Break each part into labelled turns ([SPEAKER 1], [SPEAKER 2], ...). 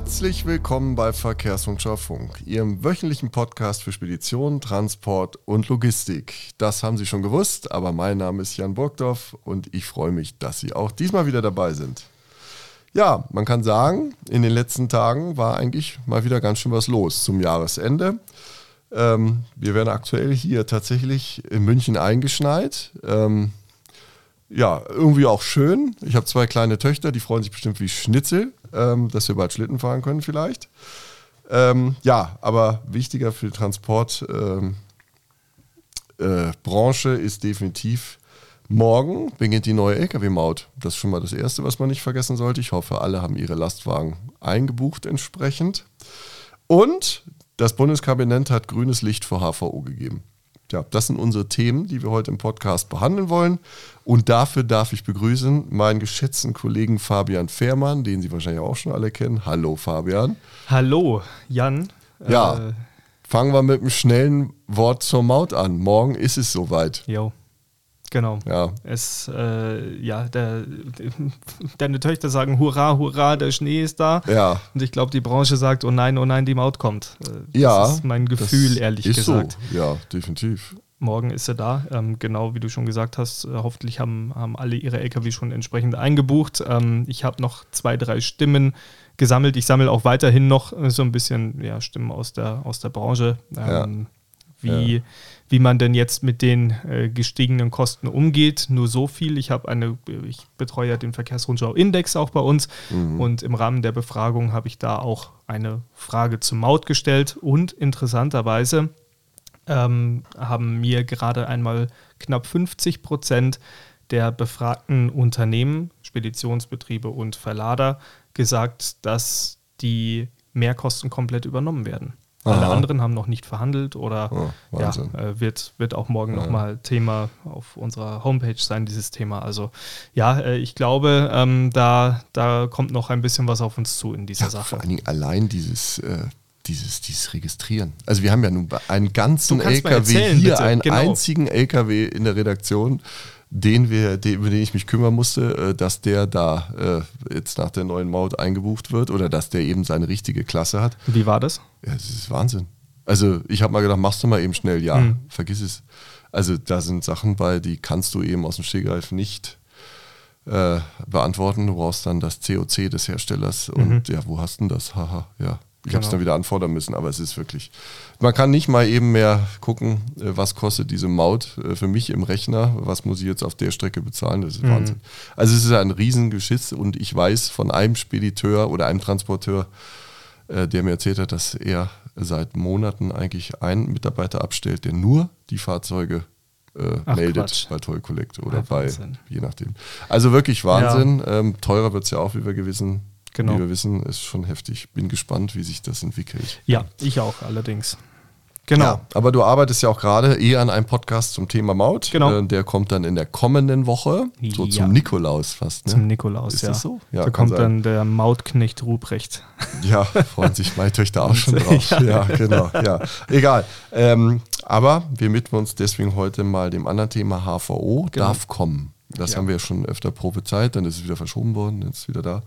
[SPEAKER 1] Herzlich willkommen bei Verkehrsfunkschau Funk, Ihrem wöchentlichen Podcast für Spedition, Transport und Logistik. Das haben Sie schon gewusst, aber mein Name ist Jan Burgdorf und ich freue mich, dass Sie auch diesmal wieder dabei sind. Ja, man kann sagen, in den letzten Tagen war eigentlich mal wieder ganz schön was los zum Jahresende. Ähm, wir werden aktuell hier tatsächlich in München eingeschneit. Ähm, ja, irgendwie auch schön. Ich habe zwei kleine Töchter, die freuen sich bestimmt wie Schnitzel, ähm, dass wir bald Schlitten fahren können vielleicht. Ähm, ja, aber wichtiger für die Transportbranche ähm, äh, ist definitiv morgen beginnt die neue Lkw-Maut. Das ist schon mal das Erste, was man nicht vergessen sollte. Ich hoffe, alle haben ihre Lastwagen eingebucht entsprechend. Und das Bundeskabinett hat grünes Licht für HVO gegeben. Ja, das sind unsere Themen, die wir heute im Podcast behandeln wollen. Und dafür darf ich begrüßen meinen geschätzten Kollegen Fabian Fehrmann, den Sie wahrscheinlich auch schon alle kennen. Hallo Fabian.
[SPEAKER 2] Hallo Jan.
[SPEAKER 1] Ja, äh, fangen wir mit einem schnellen Wort zur Maut an. Morgen ist es soweit.
[SPEAKER 2] Jo. Genau. Ja. Es, äh, ja, der, deine Töchter sagen Hurra, Hurra, der Schnee ist da.
[SPEAKER 1] Ja.
[SPEAKER 2] Und ich glaube, die Branche sagt, oh nein, oh nein, die Maut kommt.
[SPEAKER 1] Äh, das ja.
[SPEAKER 2] Das ist mein Gefühl, ehrlich ist gesagt.
[SPEAKER 1] So. Ja, definitiv.
[SPEAKER 2] Morgen ist er da. Ähm, genau wie du schon gesagt hast, äh, hoffentlich haben, haben alle ihre LKW schon entsprechend eingebucht. Ähm, ich habe noch zwei, drei Stimmen gesammelt. Ich sammle auch weiterhin noch äh, so ein bisschen ja, Stimmen aus der, aus der Branche. Ähm, ja wie, ja. Wie man denn jetzt mit den äh, gestiegenen Kosten umgeht. Nur so viel. Ich habe eine, ich betreue ja den Verkehrsrundschau-Index auch bei uns mhm. und im Rahmen der Befragung habe ich da auch eine Frage zum Maut gestellt und interessanterweise ähm, haben mir gerade einmal knapp 50 Prozent der befragten Unternehmen, Speditionsbetriebe und Verlader gesagt, dass die Mehrkosten komplett übernommen werden. Alle anderen haben noch nicht verhandelt oder oh, ja, äh, wird, wird auch morgen ja. nochmal Thema auf unserer Homepage sein, dieses Thema. Also ja, äh, ich glaube, ähm, da, da kommt noch ein bisschen was auf uns zu in dieser ja, Sache.
[SPEAKER 1] Vor allen Dingen allein dieses, äh, dieses, dieses Registrieren. Also wir haben ja nun einen ganzen LKW erzählen, hier, bitte. einen genau. einzigen LKW in der Redaktion den wir, den, über den ich mich kümmern musste, äh, dass der da äh, jetzt nach der neuen Maut eingebucht wird oder dass der eben seine richtige Klasse hat.
[SPEAKER 2] Wie war das?
[SPEAKER 1] Ja, das ist Wahnsinn. Also ich habe mal gedacht, machst du mal eben schnell, ja, mhm. vergiss es. Also da sind Sachen bei, die kannst du eben aus dem Stegreif nicht äh, beantworten. Du brauchst dann das COC des Herstellers und mhm. ja, wo hast du denn das? Haha, ja. Ich genau. habe es dann wieder anfordern müssen, aber es ist wirklich. Man kann nicht mal eben mehr gucken, äh, was kostet diese Maut äh, für mich im Rechner, was muss ich jetzt auf der Strecke bezahlen. Das ist mhm. Wahnsinn. Also es ist ein Riesengeschiss und ich weiß von einem Spediteur oder einem Transporteur, äh, der mir erzählt hat, dass er seit Monaten eigentlich einen Mitarbeiter abstellt, der nur die Fahrzeuge äh, Ach, meldet Quatsch. bei Toll Collect oder Ach, bei, je nachdem. Also wirklich Wahnsinn. Ja. Ähm, teurer wird es ja auch, wie wir gewissen genau. wie wir wissen, ist schon heftig. Bin gespannt, wie sich das entwickelt.
[SPEAKER 2] Ja, ich auch allerdings.
[SPEAKER 1] Genau. Ja, aber du arbeitest ja auch gerade eher an einem Podcast zum Thema Maut.
[SPEAKER 2] Genau.
[SPEAKER 1] Äh, der kommt dann in der kommenden Woche, so ja. zum Nikolaus fast.
[SPEAKER 2] Ne? Zum Nikolaus,
[SPEAKER 1] ist
[SPEAKER 2] ja.
[SPEAKER 1] Das so?
[SPEAKER 2] Ja, da kommt sein. dann der Mautknecht Ruprecht.
[SPEAKER 1] Ja, freuen sich meine Töchter auch schon drauf. ja. ja, genau. Ja, egal. Ähm, aber wir widmen uns deswegen heute mal dem anderen Thema HVO, genau. darf kommen. Das haben wir ja schon öfter prophezeit, dann ist es wieder verschoben worden, jetzt ist es wieder da.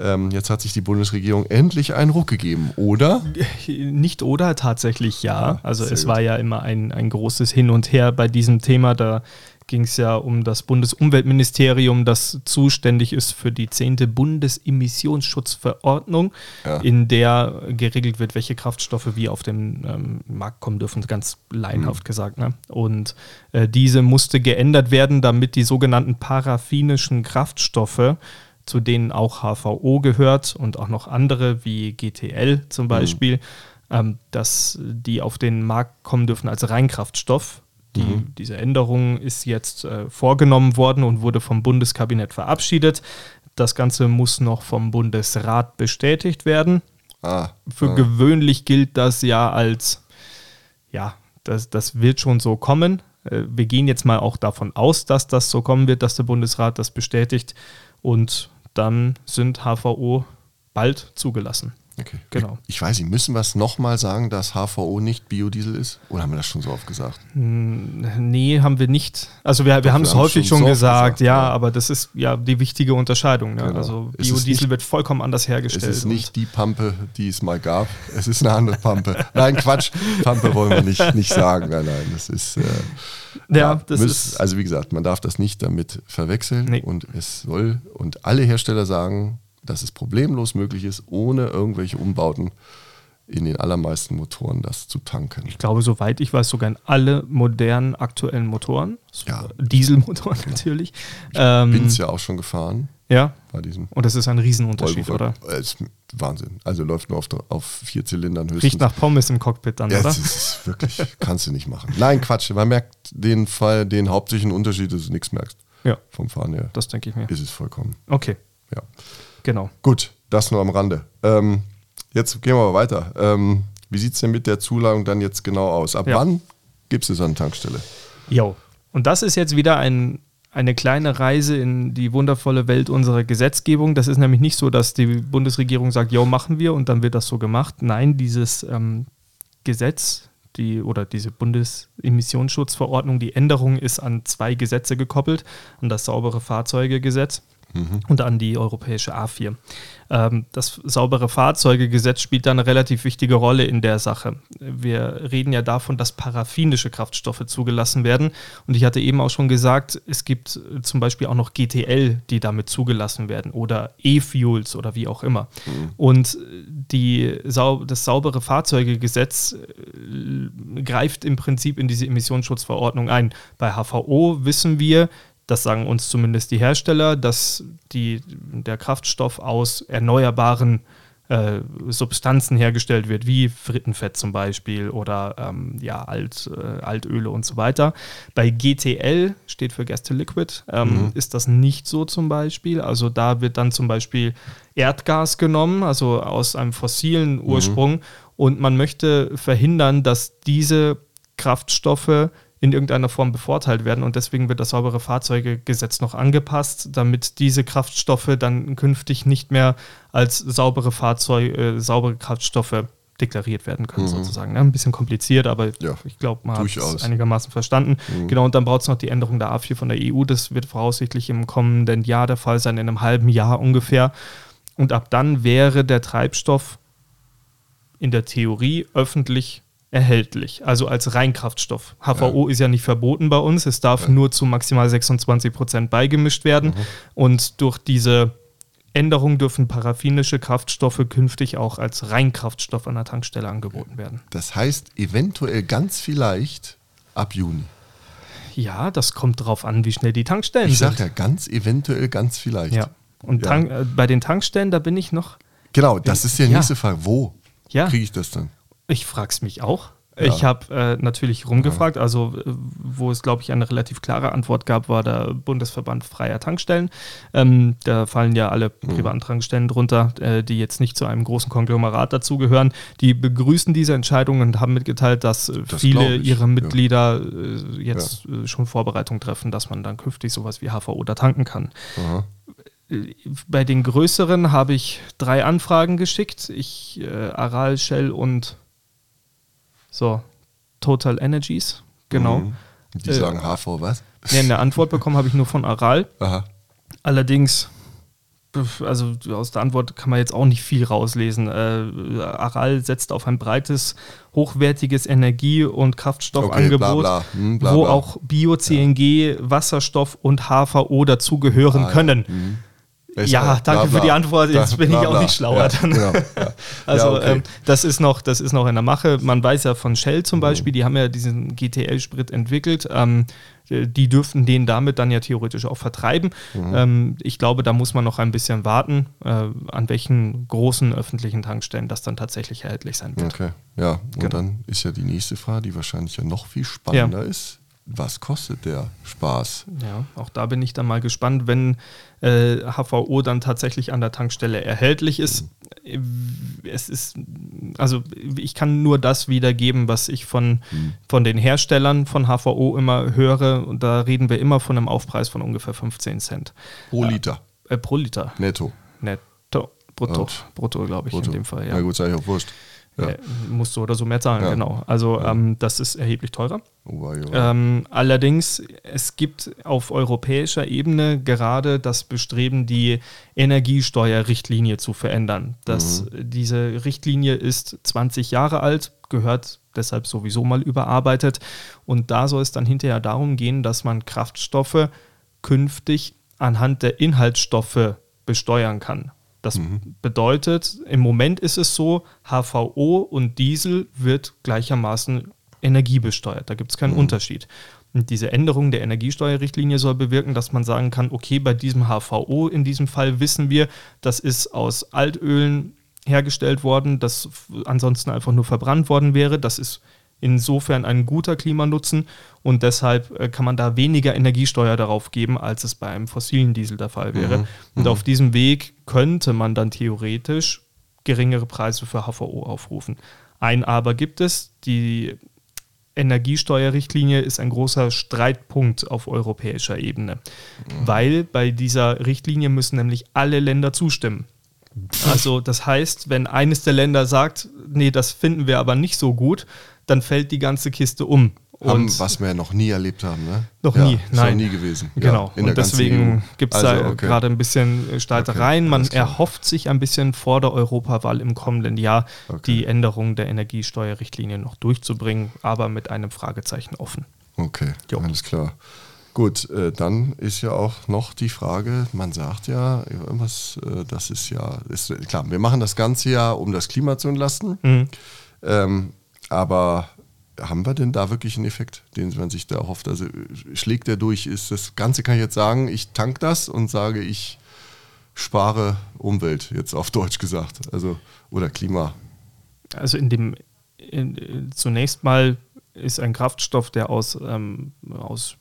[SPEAKER 1] Ähm, jetzt hat sich die Bundesregierung endlich einen Ruck gegeben, oder?
[SPEAKER 2] Nicht oder, tatsächlich ja. Also es war ja immer ein, ein großes Hin und Her bei diesem Thema. Da ging es ja um das Bundesumweltministerium, das zuständig ist für die zehnte Bundesemissionsschutzverordnung, ja. in der geregelt wird, welche Kraftstoffe wie auf den ähm, Markt kommen dürfen, ganz laienhaft mhm. gesagt. Ne? Und äh, diese musste geändert werden, damit die sogenannten paraffinischen Kraftstoffe zu denen auch HVO gehört und auch noch andere wie GTL zum mhm. Beispiel, mhm. ähm, dass die auf den Markt kommen dürfen als Reinkraftstoff. Die, mhm. Diese Änderung ist jetzt äh, vorgenommen worden und wurde vom Bundeskabinett verabschiedet. Das Ganze muss noch vom Bundesrat bestätigt werden. Ah, Für ah. gewöhnlich gilt das ja als, ja, das, das wird schon so kommen. Äh, wir gehen jetzt mal auch davon aus, dass das so kommen wird, dass der Bundesrat das bestätigt. Und dann sind HVO bald zugelassen.
[SPEAKER 1] Okay. Genau. Ich weiß nicht, müssen wir es nochmal sagen, dass HVO nicht Biodiesel ist? Oder haben wir das schon so oft gesagt?
[SPEAKER 2] Hm, nee, haben wir nicht. Also wir, wir haben es häufig schon, schon gesagt, gesagt, ja, ja, aber das ist ja die wichtige Unterscheidung. Ne? Genau. Also Biodiesel nicht, wird vollkommen anders hergestellt. Es
[SPEAKER 1] ist nicht die Pampe, die es mal gab. Es ist eine andere Pampe. nein, Quatsch. Pampe wollen wir nicht, nicht sagen. Nein, nein, das ist... Äh, ja, ja, das müsst, ist... Also wie gesagt, man darf das nicht damit verwechseln. Nee. Und es soll... Und alle Hersteller sagen dass es problemlos möglich ist, ohne irgendwelche Umbauten in den allermeisten Motoren das zu tanken.
[SPEAKER 2] Ich glaube, soweit ich weiß, sogar in alle modernen aktuellen Motoren. Ja. Dieselmotoren natürlich.
[SPEAKER 1] Ich ähm, bin es ja auch schon gefahren.
[SPEAKER 2] Ja. Bei diesem Und das ist ein Riesenunterschied,
[SPEAKER 1] Volvo,
[SPEAKER 2] oder?
[SPEAKER 1] Ist Wahnsinn. Also läuft nur auf, auf vier Zylindern
[SPEAKER 2] höchstens. Riecht nach Pommes im Cockpit dann,
[SPEAKER 1] ja,
[SPEAKER 2] oder?
[SPEAKER 1] Das ist wirklich, kannst du nicht machen. Nein, Quatsch. Man merkt den Fall, den hauptsächlichen Unterschied, dass du nichts merkst.
[SPEAKER 2] Ja.
[SPEAKER 1] Vom Fahren her.
[SPEAKER 2] Das denke ich mir.
[SPEAKER 1] Ist es vollkommen.
[SPEAKER 2] Okay.
[SPEAKER 1] Ja.
[SPEAKER 2] Genau.
[SPEAKER 1] Gut, das nur am Rande. Ähm, jetzt gehen wir mal weiter. Ähm, wie sieht es denn mit der Zuladung dann jetzt genau aus? Ab ja. wann gibt es es an der Tankstelle?
[SPEAKER 2] Jo. Und das ist jetzt wieder ein, eine kleine Reise in die wundervolle Welt unserer Gesetzgebung. Das ist nämlich nicht so, dass die Bundesregierung sagt, jo, machen wir und dann wird das so gemacht. Nein, dieses ähm, Gesetz die oder diese Bundesemissionsschutzverordnung, die Änderung ist an zwei Gesetze gekoppelt, an das saubere Fahrzeugegesetz mhm. und an die europäische A4. Ähm, das saubere Fahrzeugegesetz spielt da eine relativ wichtige Rolle in der Sache. Wir reden ja davon, dass paraffinische Kraftstoffe zugelassen werden. Und ich hatte eben auch schon gesagt, es gibt zum Beispiel auch noch GTL, die damit zugelassen werden oder E-Fuels oder wie auch immer. Mhm. Und die, das saubere Fahrzeugegesetz äh, greift im Prinzip in diese Emissionsschutzverordnung ein. Bei HVO wissen wir, das sagen uns zumindest die Hersteller, dass die, der Kraftstoff aus erneuerbaren äh, Substanzen hergestellt wird, wie Frittenfett zum Beispiel oder ähm, ja, Alt, äh, Altöle und so weiter. Bei GTL steht für Gas to Liquid, ähm, mhm. ist das nicht so zum Beispiel. Also da wird dann zum Beispiel Erdgas genommen, also aus einem fossilen mhm. Ursprung, mhm. und man möchte verhindern, dass diese Kraftstoffe in irgendeiner Form bevorteilt werden. Und deswegen wird das saubere Fahrzeugegesetz noch angepasst, damit diese Kraftstoffe dann künftig nicht mehr als saubere Fahrzeuge, äh, saubere Kraftstoffe deklariert werden können, mhm. sozusagen. Ja, ein bisschen kompliziert, aber ja, ich glaube, man hat es einigermaßen verstanden. Mhm. Genau, und dann braucht es noch die Änderung der A4 von der EU. Das wird voraussichtlich im kommenden Jahr der Fall sein, in einem halben Jahr ungefähr. Und ab dann wäre der Treibstoff in der Theorie öffentlich erhältlich, also als Reinkraftstoff. HVO ja. ist ja nicht verboten bei uns, es darf ja. nur zu maximal 26 Prozent beigemischt werden. Mhm. Und durch diese Änderung dürfen paraffinische Kraftstoffe künftig auch als Reinkraftstoff an der Tankstelle angeboten werden.
[SPEAKER 1] Das heißt, eventuell ganz vielleicht ab Juni.
[SPEAKER 2] Ja, das kommt darauf an, wie schnell die Tankstellen
[SPEAKER 1] ich sind.
[SPEAKER 2] Ich
[SPEAKER 1] sage ja ganz eventuell ganz vielleicht.
[SPEAKER 2] Ja. Und ja. Tank, äh, bei den Tankstellen, da bin ich noch.
[SPEAKER 1] Genau, das ist die nächste Frage. Wo ja. kriege ich das dann?
[SPEAKER 2] Ich frage es mich auch. Ja. Ich habe äh, natürlich rumgefragt, ja. also äh, wo es, glaube ich, eine relativ klare Antwort gab, war der Bundesverband freier Tankstellen. Ähm, da fallen ja alle mhm. privaten Tankstellen drunter, äh, die jetzt nicht zu einem großen Konglomerat dazugehören. Die begrüßen diese Entscheidung und haben mitgeteilt, dass äh, das viele ihrer Mitglieder ja. Äh, jetzt äh, schon Vorbereitungen treffen, dass man dann künftig sowas wie HVO da tanken kann. Aha bei den größeren habe ich drei Anfragen geschickt. Ich, äh, Aral, Shell und so, Total Energies, genau. Mhm.
[SPEAKER 1] Die äh, sagen HV was?
[SPEAKER 2] Nee, eine Antwort bekommen habe ich nur von Aral. Aha. Allerdings, also aus der Antwort kann man jetzt auch nicht viel rauslesen. Äh, Aral setzt auf ein breites, hochwertiges Energie- und Kraftstoffangebot, okay, bla, bla. Hm, bla, wo auch Bio-CNG, ja. Wasserstoff und HVO dazugehören ah, können. Ja. Mhm. Ja, danke bla, bla, für die Antwort. Jetzt bin bla, ich auch nicht schlauer. Ja, genau, ja. also ja, okay. ähm, das, ist noch, das ist noch in der Mache. Man weiß ja von Shell zum Beispiel, die haben ja diesen GTL-Sprit entwickelt. Ähm, die dürften den damit dann ja theoretisch auch vertreiben. Mhm. Ähm, ich glaube, da muss man noch ein bisschen warten, äh, an welchen großen öffentlichen Tankstellen das dann tatsächlich erhältlich sein wird.
[SPEAKER 1] Okay, ja. Und genau. dann ist ja die nächste Frage, die wahrscheinlich ja noch viel spannender ist was kostet der Spaß?
[SPEAKER 2] Ja, auch da bin ich dann mal gespannt, wenn äh, HVO dann tatsächlich an der Tankstelle erhältlich ist. Es ist, also ich kann nur das wiedergeben, was ich von, mhm. von den Herstellern von HVO immer höre. Und da reden wir immer von einem Aufpreis von ungefähr 15 Cent.
[SPEAKER 1] Pro Liter.
[SPEAKER 2] Äh, pro Liter.
[SPEAKER 1] Netto.
[SPEAKER 2] Netto. Brutto, brutto glaube ich,
[SPEAKER 1] Brutto.
[SPEAKER 2] in dem Fall. Ja.
[SPEAKER 1] Na gut, sei ich auch wurscht. Ja.
[SPEAKER 2] Äh, musst du oder so mehr zahlen,
[SPEAKER 1] Ja.
[SPEAKER 2] genau. Also
[SPEAKER 1] Ja.
[SPEAKER 2] ähm, das ist erheblich teurer.
[SPEAKER 1] Oh.
[SPEAKER 2] Ähm, allerdings, es gibt auf europäischer Ebene gerade das Bestreben, die Energiesteuerrichtlinie zu verändern. Das, Diese Richtlinie ist 20 Jahre alt, gehört deshalb sowieso mal überarbeitet. Und da soll es dann hinterher darum gehen, dass man Kraftstoffe künftig anhand der Inhaltsstoffe besteuern kann. Das bedeutet, im Moment ist es so, HVO und Diesel wird gleichermaßen energiebesteuert. Da gibt es keinen Unterschied. Und diese Änderung der Energiesteuerrichtlinie soll bewirken, dass man sagen kann, okay, bei diesem HVO in diesem Fall wissen wir, das ist aus Altölen hergestellt worden, das ansonsten einfach nur verbrannt worden wäre. Das ist insofern ein guter Klimanutzen und deshalb äh, kann man da weniger Energiesteuer darauf geben, als es bei einem fossilen Diesel der Fall wäre. Und auf diesem Weg könnte man dann theoretisch geringere Preise für HVO aufrufen. Ein Aber gibt es, die Energiesteuerrichtlinie ist ein großer Streitpunkt auf europäischer Ebene, weil bei dieser Richtlinie müssen nämlich alle Länder zustimmen. Also das heißt, wenn eines der Länder sagt, nee, das finden wir aber nicht so gut, dann fällt die ganze Kiste um.
[SPEAKER 1] haben,
[SPEAKER 2] Und
[SPEAKER 1] was wir ja noch nie erlebt haben, ne?
[SPEAKER 2] Noch
[SPEAKER 1] ja,
[SPEAKER 2] nie, nein.
[SPEAKER 1] Noch nie gewesen.
[SPEAKER 2] Genau,
[SPEAKER 1] Ja, in der
[SPEAKER 2] und deswegen gibt es
[SPEAKER 1] Also,
[SPEAKER 2] da
[SPEAKER 1] okay.
[SPEAKER 2] gerade ein bisschen äh, Streitereien.
[SPEAKER 1] Okay,
[SPEAKER 2] Man erhofft sich ein bisschen vor der Europawahl im kommenden Jahr
[SPEAKER 1] Okay.
[SPEAKER 2] die Änderung der Energiesteuerrichtlinie noch durchzubringen, aber mit einem Fragezeichen offen.
[SPEAKER 1] Okay,
[SPEAKER 2] Jo.
[SPEAKER 1] alles klar. Gut, äh, dann ist ja auch noch die Frage, man sagt ja, irgendwas, äh, das ist ja, ist, klar, wir machen das Ganze ja, um das Klima zu entlasten,
[SPEAKER 2] Mhm.
[SPEAKER 1] ähm, aber haben wir denn da wirklich einen Effekt, den man sich da erhofft? Also äh, schlägt der durch? Ist das Ganze, kann ich jetzt sagen, ich tank das und sage, ich spare Umwelt, jetzt auf Deutsch gesagt, also oder Klima.
[SPEAKER 2] Also in dem in, äh, zunächst mal ist ein Kraftstoff, der aus, ähm, aus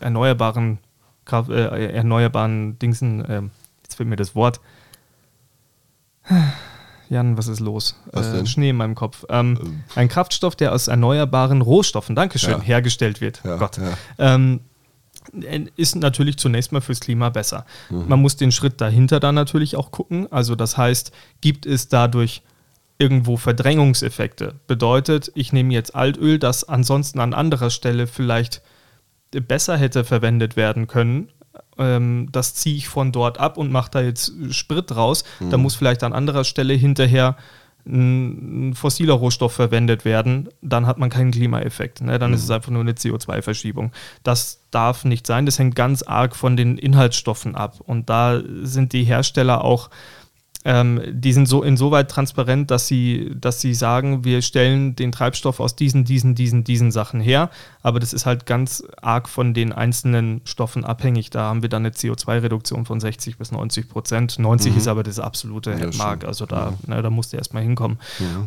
[SPEAKER 2] erneuerbaren Kraft, äh, erneuerbaren Dingsen, ähm, jetzt fehlt mir das Wort. Jan, was ist los?
[SPEAKER 1] Was
[SPEAKER 2] äh? Schnee in meinem Kopf. Ähm, ein Kraftstoff, der aus erneuerbaren Rohstoffen, Dankeschön,
[SPEAKER 1] Ja.
[SPEAKER 2] hergestellt wird.
[SPEAKER 1] Ja,
[SPEAKER 2] Gott.
[SPEAKER 1] ja.
[SPEAKER 2] Ähm, ist natürlich zunächst mal fürs Klima besser. Man muss den Schritt dahinter dann natürlich auch gucken. Also das heißt, gibt es dadurch irgendwo Verdrängungseffekte? Bedeutet, ich nehme jetzt Altöl, das ansonsten an anderer Stelle vielleicht besser hätte verwendet werden können. Ähm, das ziehe ich von dort ab und mache da jetzt Sprit draus. Da muss vielleicht an anderer Stelle hinterher ein, fossiler Rohstoff verwendet werden, dann hat man keinen Klimaeffekt. Ne? Dann ist es einfach nur eine CO2-Verschiebung. Das darf nicht sein. Das hängt ganz arg von den Inhaltsstoffen ab. Und da sind die Hersteller auch ähm, die sind so insoweit transparent, dass sie, dass sie sagen, wir stellen den Treibstoff aus diesen, diesen, diesen, diesen Sachen her, aber das ist halt ganz arg von den einzelnen Stoffen abhängig. Da haben wir dann eine CO2-Reduktion von 60 bis 90 Prozent. 90 ist aber das absolute
[SPEAKER 1] Ja,
[SPEAKER 2] Mark, also da, ne, da musst du erstmal hinkommen.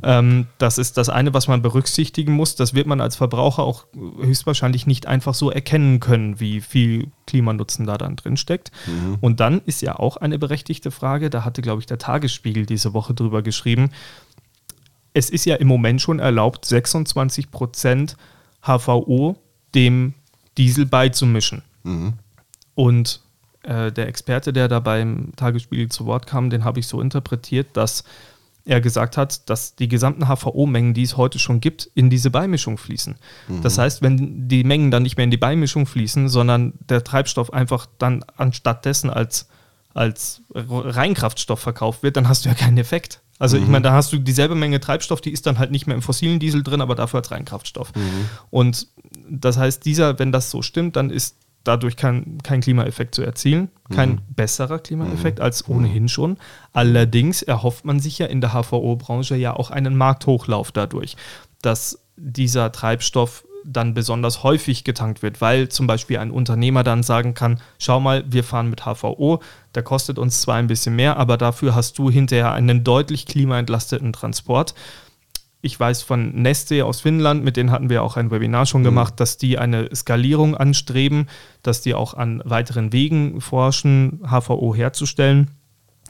[SPEAKER 2] Ähm, das ist das eine, was man berücksichtigen muss. Das wird man als Verbraucher auch höchstwahrscheinlich nicht einfach so erkennen können, wie viel Klimanutzen da dann drin steckt. Und dann ist ja auch eine berechtigte Frage, da hatte, glaube ich, der Tagesspiegel diese Woche drüber geschrieben. Es ist ja im Moment schon erlaubt, 26 Prozent HVO dem Diesel beizumischen.
[SPEAKER 1] Mhm.
[SPEAKER 2] Und äh, der Experte, der da beim Tagesspiegel zu Wort kam, den habe ich so interpretiert, dass er gesagt hat, dass die gesamten HVO-Mengen, die es heute schon gibt, in diese Beimischung fließen. Das heißt, wenn die Mengen dann nicht mehr in die Beimischung fließen, sondern der Treibstoff einfach dann anstatt dessen als, als Reinkraftstoff verkauft wird, dann hast du ja keinen Effekt. Also ich meine, da hast du dieselbe Menge Treibstoff, die ist dann halt nicht mehr im fossilen Diesel drin, aber dafür als Reinkraftstoff. Und das heißt, dieser, wenn das so stimmt, dann ist dadurch kein, kein Klimaeffekt zu erzielen, kein besserer Klimaeffekt als ohnehin schon. Allerdings erhofft man sich ja in der HVO-Branche ja auch einen Markthochlauf dadurch, dass dieser Treibstoff dann besonders häufig getankt wird, weil zum Beispiel ein Unternehmer dann sagen kann, schau mal, wir fahren mit HVO, der kostet uns zwar ein bisschen mehr, aber dafür hast du hinterher einen deutlich klimaentlasteten Transport. Ich weiß von Neste aus Finnland, mit denen hatten wir auch ein Webinar schon gemacht, dass die eine Skalierung anstreben, dass die auch an weiteren Wegen forschen, HVO herzustellen.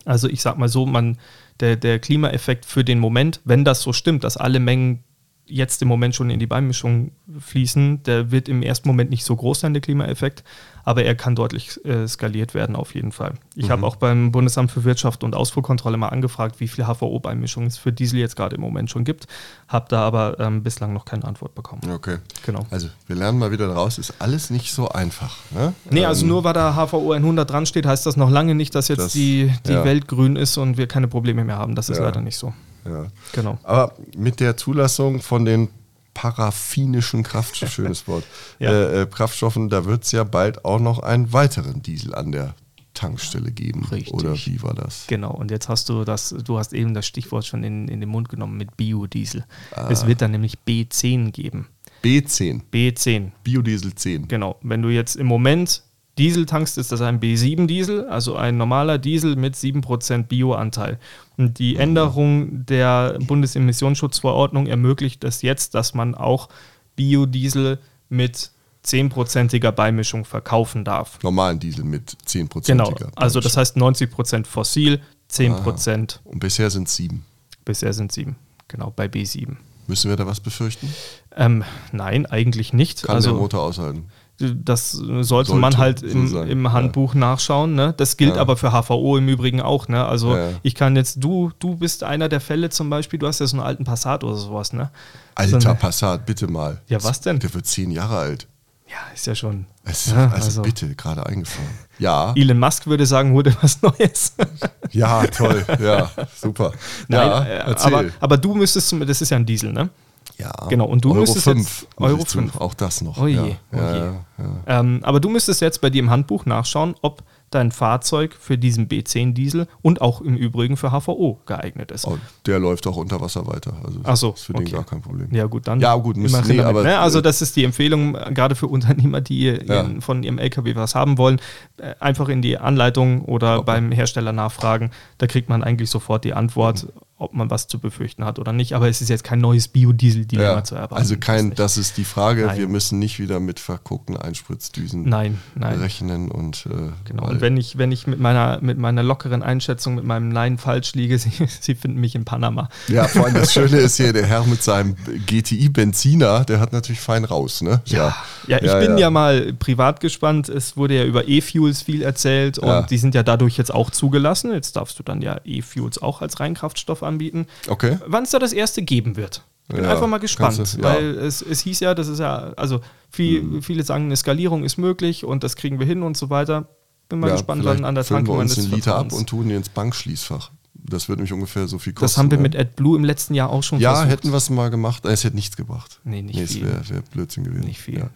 [SPEAKER 2] Also ich sag mal so, man, der, der Klimaeffekt für den Moment, wenn das so stimmt, dass alle Mengen jetzt im Moment schon in die Beimischung fließen. Der wird im ersten Moment nicht so groß sein, der Klimaeffekt, aber er kann deutlich äh, skaliert werden auf jeden Fall. Ich mhm. habe auch beim Bundesamt für Wirtschaft und Ausfuhrkontrolle mal angefragt, wie viel HVO-Beimischung es für Diesel jetzt gerade im Moment schon gibt, habe da aber ähm, bislang noch keine Antwort bekommen.
[SPEAKER 1] Okay. Genau. Also wir lernen mal wieder raus, ist alles nicht so einfach. Ne?
[SPEAKER 2] Nee, also ähm, nur weil da HVO 100 dran steht, heißt das noch lange nicht, dass jetzt das, die, die ja. Welt grün ist und wir keine Probleme mehr haben. Das ist ja. leider nicht so.
[SPEAKER 1] Ja. Genau. Aber mit der Zulassung von den paraffinischen Kraftstoffen, schönes Wort, ja. äh, äh, Kraftstoffen, da wird es ja bald auch noch einen weiteren Diesel an der Tankstelle geben. Richtig. Oder wie war das?
[SPEAKER 2] Genau, und jetzt hast du das, du hast eben das Stichwort schon in, in den Mund genommen mit Biodiesel. Ah. Es wird dann nämlich B10 geben.
[SPEAKER 1] B10.
[SPEAKER 2] B10.
[SPEAKER 1] Biodiesel 10.
[SPEAKER 2] Genau. Wenn du jetzt im Moment Diesel tankst, ist das ein B7-Diesel, also ein normaler Diesel mit 7% Bioanteil. Und die Änderung der Bundesemissionsschutzverordnung ermöglicht es jetzt, dass man auch Biodiesel mit 10%iger Beimischung verkaufen darf.
[SPEAKER 1] Normalen Diesel mit 10%iger
[SPEAKER 2] Genau, also das heißt 90% fossil, 10%.
[SPEAKER 1] Ah, und bisher sind es 7.
[SPEAKER 2] Bisher sind es 7, genau, bei B7.
[SPEAKER 1] Müssen wir da was befürchten?
[SPEAKER 2] Ähm, nein, eigentlich nicht.
[SPEAKER 1] Kann also, der Motor aushalten?
[SPEAKER 2] Das sollte, sollte man halt im, so im Handbuch ja. nachschauen. Ne? Das gilt ja. aber für HVO im Übrigen auch. Ne? Also ja. ich kann jetzt, du, du bist einer der Fälle zum Beispiel, du hast ja so einen alten Passat oder sowas, ne?
[SPEAKER 1] Alter so eine, Passat, bitte mal.
[SPEAKER 2] Ja, was denn?
[SPEAKER 1] Der wird zehn Jahre alt.
[SPEAKER 2] Ja, ist ja schon.
[SPEAKER 1] Es, also, also, bitte, gerade eingefallen.
[SPEAKER 2] Ja. Elon Musk würde sagen, wurde was Neues.
[SPEAKER 1] ja, toll. Ja, super.
[SPEAKER 2] Nein, ja, äh, aber, aber du müsstest, das ist ja ein Diesel, ne?
[SPEAKER 1] Ja.
[SPEAKER 2] Genau, und du
[SPEAKER 1] Euro
[SPEAKER 2] müsstest
[SPEAKER 1] 5,
[SPEAKER 2] jetzt, Euro 5.
[SPEAKER 1] Auch das noch.
[SPEAKER 2] Oh je, ja. oh je. Ja, ähm, aber du müsstest jetzt bei dir im Handbuch nachschauen, ob dein Fahrzeug für diesen B10 Diesel und auch im Übrigen für HVO geeignet ist. Oh,
[SPEAKER 1] der läuft auch unter Wasser weiter. Also
[SPEAKER 2] Ach so,
[SPEAKER 1] ist für okay. den gar kein Problem.
[SPEAKER 2] Ja gut, dann
[SPEAKER 1] ja, gut, müssen,
[SPEAKER 2] nee, aber, ne? Also das ist die Empfehlung, gerade für Unternehmer, die ihren, von ihrem LKW was haben wollen, äh, einfach in die Anleitung oder okay. beim Hersteller nachfragen. Da kriegt man eigentlich sofort die Antwort. Mhm ob man was zu befürchten hat oder nicht. Aber es ist jetzt kein neues Biodiesel-Dilemma
[SPEAKER 1] ja,
[SPEAKER 2] zu erwarten.
[SPEAKER 1] Also kein, das, das ist die Frage. Nein. Wir müssen nicht wieder mit verguckten Einspritzdüsen
[SPEAKER 2] nein, nein.
[SPEAKER 1] rechnen. Und,
[SPEAKER 2] äh, genau. und wenn ich, wenn ich mit meiner, mit meiner lockeren Einschätzung, mit meinem Nein falsch liege, Sie, Sie finden mich in Panama.
[SPEAKER 1] Ja, vor allem das Schöne ist hier, der Herr mit seinem GTI-Benziner, der hat natürlich fein raus. Ne?
[SPEAKER 2] Ja, ja. ja ich ja, bin ja. ja. mal privat gespannt. Es wurde ja über E-Fuels viel erzählt und die sind ja dadurch jetzt auch zugelassen. Jetzt darfst du dann ja E-Fuels auch als Reinkraftstoff anbieten anbieten.
[SPEAKER 1] Okay.
[SPEAKER 2] Wann es da das erste geben wird. Ich bin ja, einfach mal gespannt, du, ja. weil es, es hieß ja, das ist ja, also viel, hm. viele sagen, eine Skalierung ist möglich und das kriegen wir hin und so weiter. Bin mal ja, gespannt, wann an der
[SPEAKER 1] Tanke wir uns den Liter ab und tun ihn ins Bankschließfach. Das würde mich ungefähr so viel kosten.
[SPEAKER 2] Das haben wir mit AdBlue im letzten Jahr auch schon
[SPEAKER 1] ja, versucht. Ja, hätten wir es mal gemacht. Es hätte nichts gebracht.
[SPEAKER 2] Nee, nicht nee, viel.
[SPEAKER 1] Es wäre wär Blödsinn gewesen.
[SPEAKER 2] Nicht viel.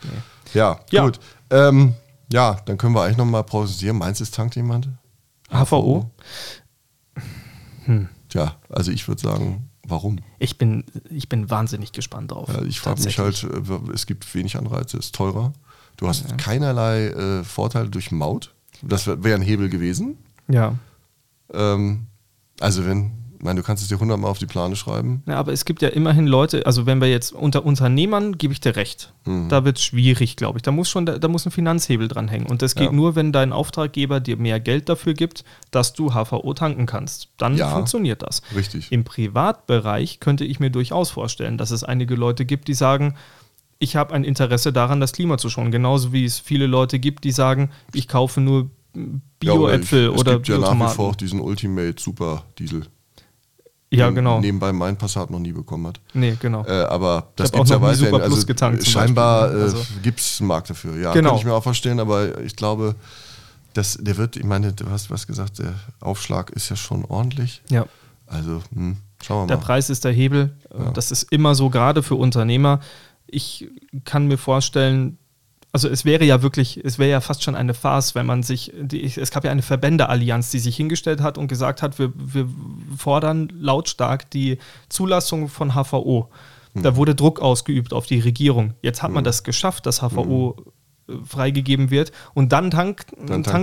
[SPEAKER 1] Ja, nee. gut. Ähm, ja, dann können wir eigentlich nochmal pausieren. Meinst du, es tankt jemand?
[SPEAKER 2] HVO?
[SPEAKER 1] Hm. Tja, also ich würde sagen, warum?
[SPEAKER 2] Ich bin, ich bin wahnsinnig gespannt drauf.
[SPEAKER 1] Ja, ich frage mich halt, äh, es gibt wenig Anreize, es ist teurer. Du hast ja. keinerlei äh, Vorteile durch Maut. Das wäre wär ein Hebel gewesen.
[SPEAKER 2] Ja.
[SPEAKER 1] Ähm, also wenn ich meine, du kannst es dir hundertmal auf die Plane schreiben.
[SPEAKER 2] Ja, aber es gibt ja immerhin Leute, also wenn wir jetzt unter Unternehmern, gebe ich dir recht. Mhm. Da wird es schwierig, glaube ich. Da muss schon, da, muss ein Finanzhebel dranhängen. Und das geht ja. nur, wenn dein Auftraggeber dir mehr Geld dafür gibt, dass du HVO tanken kannst. Dann ja, funktioniert das.
[SPEAKER 1] Richtig.
[SPEAKER 2] Im Privatbereich könnte ich mir durchaus vorstellen, dass es einige Leute gibt, die sagen, ich habe ein Interesse daran, das Klima zu schonen. Genauso wie es viele Leute gibt, die sagen, ich kaufe nur Bio-Äpfel ja, oder,
[SPEAKER 1] oder Es gibt ja nach wie vor auch diesen Ultimate Super Diesel
[SPEAKER 2] ja, genau.
[SPEAKER 1] nebenbei mein Passat noch nie bekommen hat.
[SPEAKER 2] Nee, genau.
[SPEAKER 1] Äh, aber das gibt es ja weiterhin. Also getankt, scheinbar äh, also. gibt es einen Markt dafür. Ja, genau. kann ich mir auch vorstellen, aber ich glaube, dass der wird, ich meine, du hast was gesagt, der Aufschlag ist ja schon ordentlich.
[SPEAKER 2] Ja.
[SPEAKER 1] Also, hm, schauen wir mal.
[SPEAKER 2] Der Preis ist der Hebel. Ja. Das ist immer so, gerade für Unternehmer. Ich kann mir vorstellen, also es wäre ja wirklich, es wäre ja fast schon eine Farce, wenn man sich, die, es gab ja eine Verbändeallianz, die sich hingestellt hat und gesagt hat, wir, wir fordern lautstark die Zulassung von HVO. Mhm. Da wurde Druck ausgeübt auf die Regierung. Jetzt hat mhm. man das geschafft, dass HVO mhm. freigegeben wird und dann tankt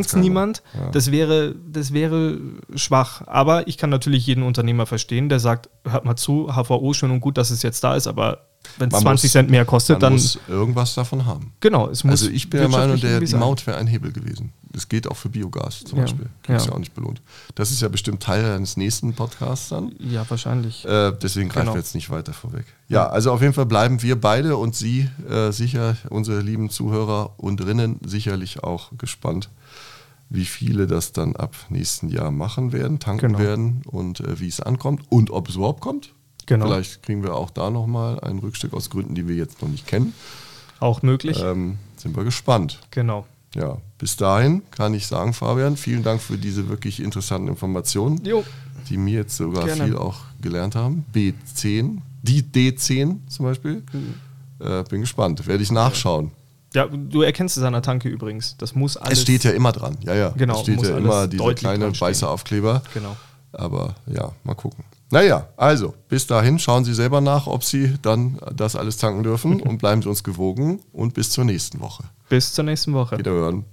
[SPEAKER 2] es niemand. Ja. Das, wäre, das wäre schwach. Aber ich kann natürlich jeden Unternehmer verstehen, der sagt, hört mal zu, HVO schön und gut, dass es jetzt da ist, aber wenn es 20 muss, Cent mehr kostet, man dann. muss
[SPEAKER 1] irgendwas davon haben.
[SPEAKER 2] Genau, es
[SPEAKER 1] muss. Also ich bin der Meinung, der, die Maut wäre ein Hebel gewesen. Das gilt auch für Biogas zum
[SPEAKER 2] Ja,
[SPEAKER 1] Beispiel.
[SPEAKER 2] Ja.
[SPEAKER 1] ja auch nicht belohnt. Das ist ja bestimmt Teil deines nächsten Podcasts dann.
[SPEAKER 2] Ja, wahrscheinlich.
[SPEAKER 1] Äh, deswegen greifen
[SPEAKER 2] Genau.
[SPEAKER 1] wir jetzt nicht weiter vorweg. Ja, also auf jeden Fall bleiben wir beide und Sie äh, sicher, unsere lieben Zuhörer und Rinnen, sicherlich auch gespannt, wie viele das dann ab nächsten Jahr machen werden, tanken
[SPEAKER 2] Genau.
[SPEAKER 1] werden und äh, wie es ankommt und ob es überhaupt kommt.
[SPEAKER 2] Genau.
[SPEAKER 1] Vielleicht kriegen wir auch da nochmal ein Rückstück aus Gründen, die wir jetzt noch nicht kennen.
[SPEAKER 2] Auch möglich.
[SPEAKER 1] Ähm, sind wir gespannt.
[SPEAKER 2] Genau.
[SPEAKER 1] Ja, bis dahin kann ich sagen, Fabian, vielen Dank für diese wirklich interessanten Informationen,
[SPEAKER 2] Jo.
[SPEAKER 1] die mir jetzt sogar
[SPEAKER 2] Gerne.
[SPEAKER 1] viel auch gelernt haben. B10, die D10 zum Beispiel.
[SPEAKER 2] Mhm.
[SPEAKER 1] Äh, bin gespannt, werde ich nachschauen.
[SPEAKER 2] Ja, du erkennst es an der Tanke übrigens. Das muss alles.
[SPEAKER 1] es steht ja immer dran, ja, ja.
[SPEAKER 2] Genau,
[SPEAKER 1] es steht ja immer dieser kleine weiße Aufkleber.
[SPEAKER 2] Genau.
[SPEAKER 1] Aber ja, mal gucken. Naja, also bis dahin schauen Sie selber nach, ob Sie dann das alles tanken dürfen und bleiben Sie uns gewogen und bis zur nächsten Woche.
[SPEAKER 2] Bis zur nächsten Woche.
[SPEAKER 1] Wiederhören.